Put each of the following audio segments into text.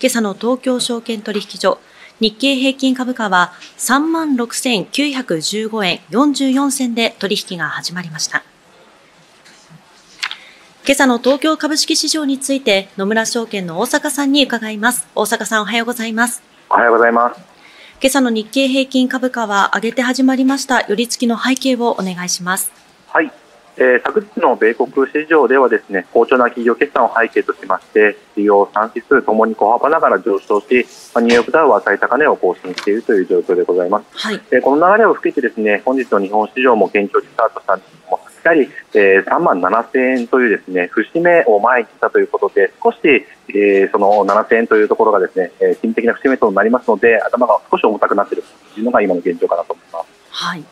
今朝の東京証券取引所、日経平均株価は36,915円44銭で取引が始まりました。今朝の東京株式市場について野村証券の大阪さんに伺います。大阪さんおはようございます。おはようございます。今朝の日経平均株価は上げて始まりました。寄り付きの背景をお願いします。はい。えー、昨日の米国市場ではですね好調な企業決算を背景としまして主要3指数ともに小幅ながら上昇し、まあ、ニューヨークダウは最高値を更新しているという状況でございます、はい、えー、この流れを含めてですね本日の日本市場も堅調にスタートしたんですけどもやはり、えー、3万7000円というですね節目を前にしたということで少し、えー、その7000円というところがですね、えー、心的な節目となりますので頭が少し重たくなっているというのが今の現状かなと思います。はい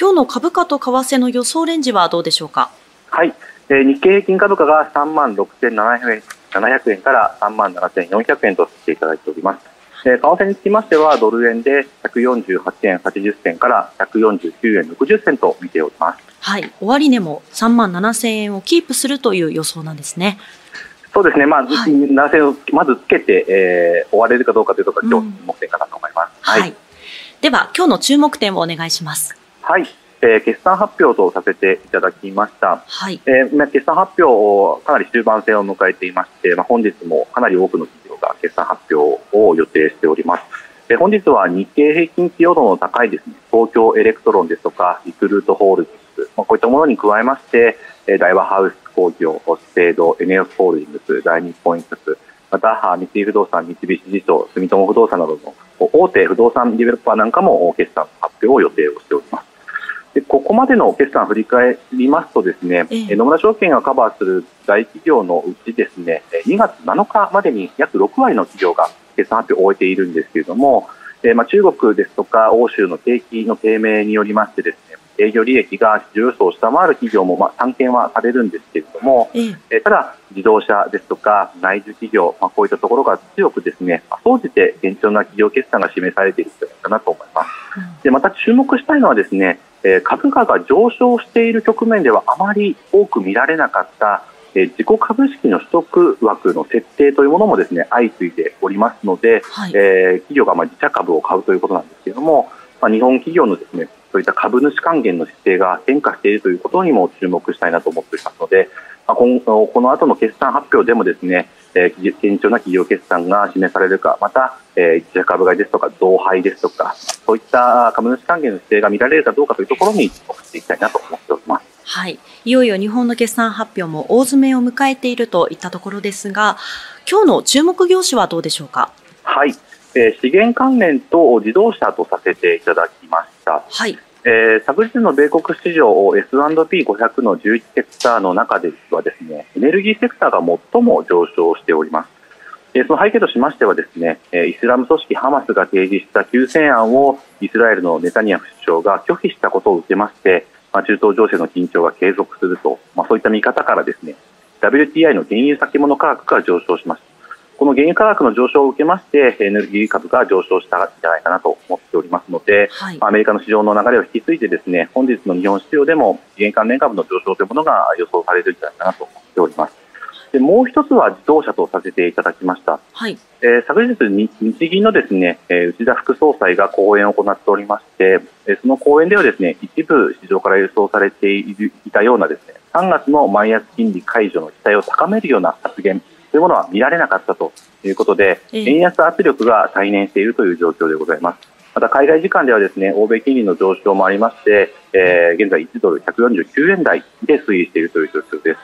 今日の株価と為替の予想レンジはどうでしょうか？はい、えー、日経平均株価が3万6700円 ,700 円から3万7400円とさせていただいております。えー、為替につきましてはドル円で148円80銭から149円60銭と見ております。はい、終値も3万7000円をキープするという予想なんですね。そうですね、まあ、はい、7000円をまずつけて、えー、終われるかどうかというところが今日注目点かなと思います。はい、はい、では、今日の注目点をお願いします。はい。えー、決算発表とさせていただきました、はいえー、決算発表、かなり終盤戦を迎えていまして、まあ、本日もかなり多くの企業が決算発表を予定しております。えー、本日は日経平均寄与度の高いですね東京エレクトロンですとかリクルートホールディングス、まあ、こういったものに加えまして、えー、大和ハウス工業、スペード、 ENEOSホールディングス、大日本印刷、また三井不動産、三菱地所、住友不動産などの大手不動産ディベロッパーなんかも決算発表を予定をしております。でここまでの決算を振り返りますとですね、ええ、野村証券がカバーする大企業のうちですね2月7日までに約6割の企業が決算発表を終えているんですけれども、えまあ、中国ですとか欧州の景気の低迷によりましてですね営業利益が市場予想を下回る企業も、まあ、散見はされるんですけれども、ええ。ただ、自動車ですとか内需企業、まあ、こういったところが強くですね総じて堅調な企業決算が示されているんじゃないかなと思います。でまた注目したいのはですねえ株価が上昇している局面ではあまり多く見られなかった、え自己株式の取得枠の設定というものもですね相次いでおりますので、はい、え企業がま自社株を買うということなんですけれども、まあ、日本企業のですねそういった株主還元の姿勢が変化しているということにも注目したいなと思っておりますので、まあ、今この後の決算発表でもですねえー、堅調な企業決算が示されるか、また、えー、一社株買いですとか、増配ですとか、そういった株主還元の姿勢が見られるかどうかというところに注目していきたいなと思っております。はい。いよいよ日本の決算発表も大詰めを迎えているといったところですが、今日の注目業種はどうでしょうか？はい。えー、資源関連と自動車とさせていただきました。はい。えー、昨日の米国市場 S&P500 の11セクターの中ではですねエネルギーセクターが最も上昇しております。えー、その背景としましてはですねイスラム組織ハマスが提示した休戦案をイスラエルのネタニヤフ首相が拒否したことを受けまして、まあ、中東情勢の緊張が継続すると、まあ、そういった見方からですね WTI の原油先物価格が上昇しました。この原油価格の上昇を受けましてエネルギー株が上昇したんじゃないかなと思っておりますので、はい、アメリカの市場の流れを引き継いでですね本日の日本市場でも資源関連株の上昇というものが予想されるんじゃないかなと思っております。でもう一つは自動車とさせていただきました、はい。えー、昨日日、日銀のですね、えー、内田副総裁が講演を行っておりまして、えー、その講演ではですね一部市場から予想されていたようなですね3月のマイナス金利解除の期待を高めるような発言というものは見られなかったということで、円安圧力が再燃しているという状況でございます。また海外時間ではですね欧米金利の上昇もありまして、えー、現在1ドル149円台で推移しているという状況です。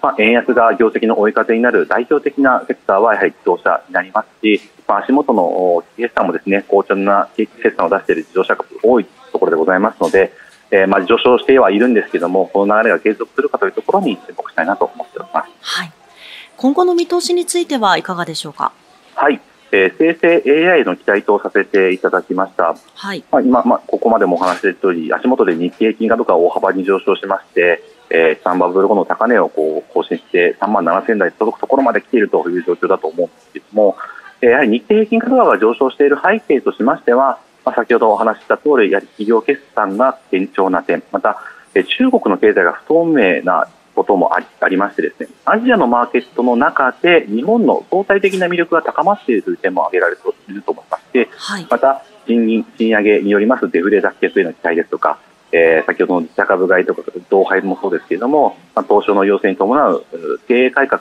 まあ、円安が業績の追い風になる代表的なセクターはやはり自動車になりますし、まあ、足元の決算もですね好調な決算を出している自動車株多いところでございますので、えー、まあ上昇してはいるんですけれどもこの流れが継続するかというところに注目したいなと思っております。はい今後の見通しについてはいかがでしょうか？はい、えー、生成 AI の期待とさせていただきました。はい。まあ、今、まあ、ここまでもお話しした通り、足元で日経平均株価大幅に上昇しまして、えー、3バブル後の高値をこう更新して3万7000台届くところまで来ているという状況だと思うんですけれども、えー、やはり日経平均株価が上昇している背景としましては、まあ、先ほどお話しした通り、やはり企業決算が堅調な点、また、えー、中国の経済が不透明なこともありありましてですねアジアのマーケットの中で日本の相対的な魅力が高まっているという点も挙げられていると思いまして、はい、また賃金賃上げによりますデフレ脱却への期待ですとか、えー、先ほどの自社株買いとか同配もそうですけれども、まあ、東証の要請に伴う経営改革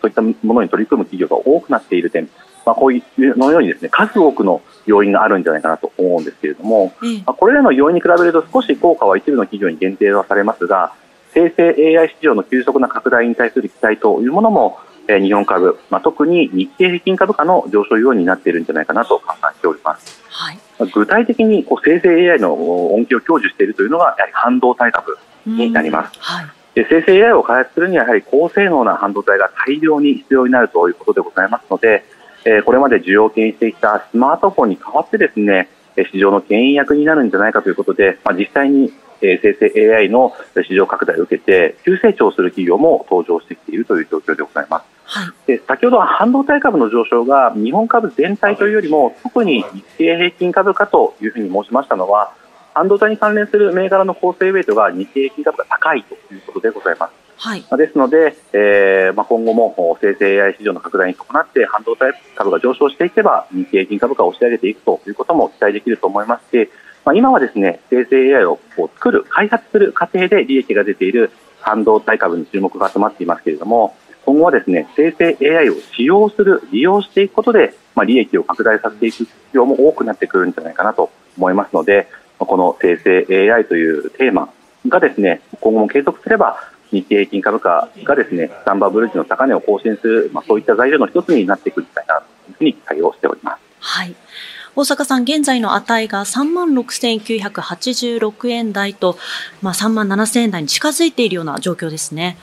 そういったものに取り組む企業が多くなっている点、まあ、こういうのようにですね数多くの要因があるんじゃないかなと思うんですけれども、うん、まあ、これらの要因に比べると少し効果は一部の企業に限定はされますが生成 AI 市場の急速な拡大に対する期待というものも、えー、日本株、まあ、特に日経平均株価の上昇要因になっているんじゃないかなと考えております。はい、具体的にこう生成 AI の恩恵を享受しているというのがやはり半導体株になります。はい、で生成 AI を開発するにはやはり高性能な半導体が大量に必要になるということでございますので、えー、これまで需要を牽引してきたスマートフォンに代わってですね市場の牽引役になるんじゃないかということで、まあ、実際にえ生成 AI の市場拡大を受けて急成長する企業も登場してきているという状況でございます。はい、で先ほどは半導体株の上昇が日本株全体というよりも特に日経平均株価というふうに申しましたのは半導体に関連する銘柄の構成ウェイトが日経平均株価高いということでございます。はい、ですので、えーまあ、今後も生成 AI 市場の拡大に伴って半導体株が上昇していけば日経平均株価を押し上げていくということも期待できると思いましてまあ、今はですね生成 AI をこう作る、開発する過程で利益が出ている半導体株に注目が集まっていますけれども今後はですね生成 AI を使用する、利用していくことで、まあ、利益を拡大させていく必要も多くなってくるんじゃないかなと思いますのでこの生成 AI というテーマがですね今後も継続すれば日経平均株価がですねサンバーブル時の高値を更新する、まあ、そういった材料の一つになってくるんじゃないかなというふうに期待をしております。はい大阪さん、現在の値が36,986円台と、まあ、3万7000円台に近づいているような状況ですね。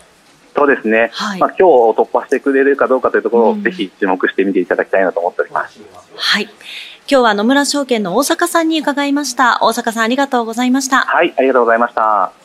そうですね、はい、まあ、今日突破してくれるかどうかというところを、ぜひ注目してみていただきたいなと思っております。はい。今日は野村証券の大阪さんに伺いました。大阪さんありがとうございました。はい、ありがとうございました。